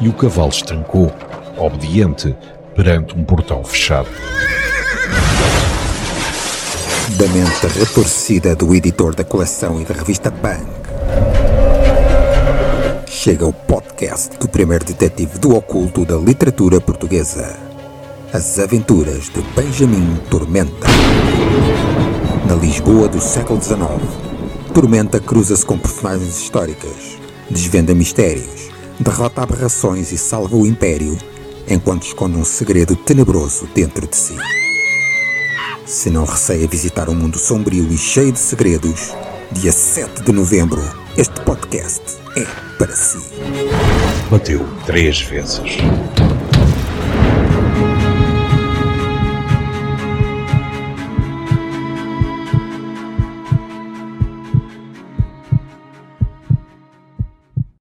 e o cavalo estancou, obediente, perante um portão fechado. Da mente retorcida do editor da coleção e da revista Bang, chega o podcast do primeiro detetive do oculto da literatura portuguesa. As aventuras de Benjamin Tormenta. Na Lisboa do século XIX, Tormenta cruza-se com personagens históricas, desvenda mistérios, derrota aberrações e salva o Império, enquanto esconde um segredo tenebroso dentro de si. Se não receia visitar um mundo sombrio e cheio de segredos, dia 7 de novembro, este podcast é para si. Bateu três vezes.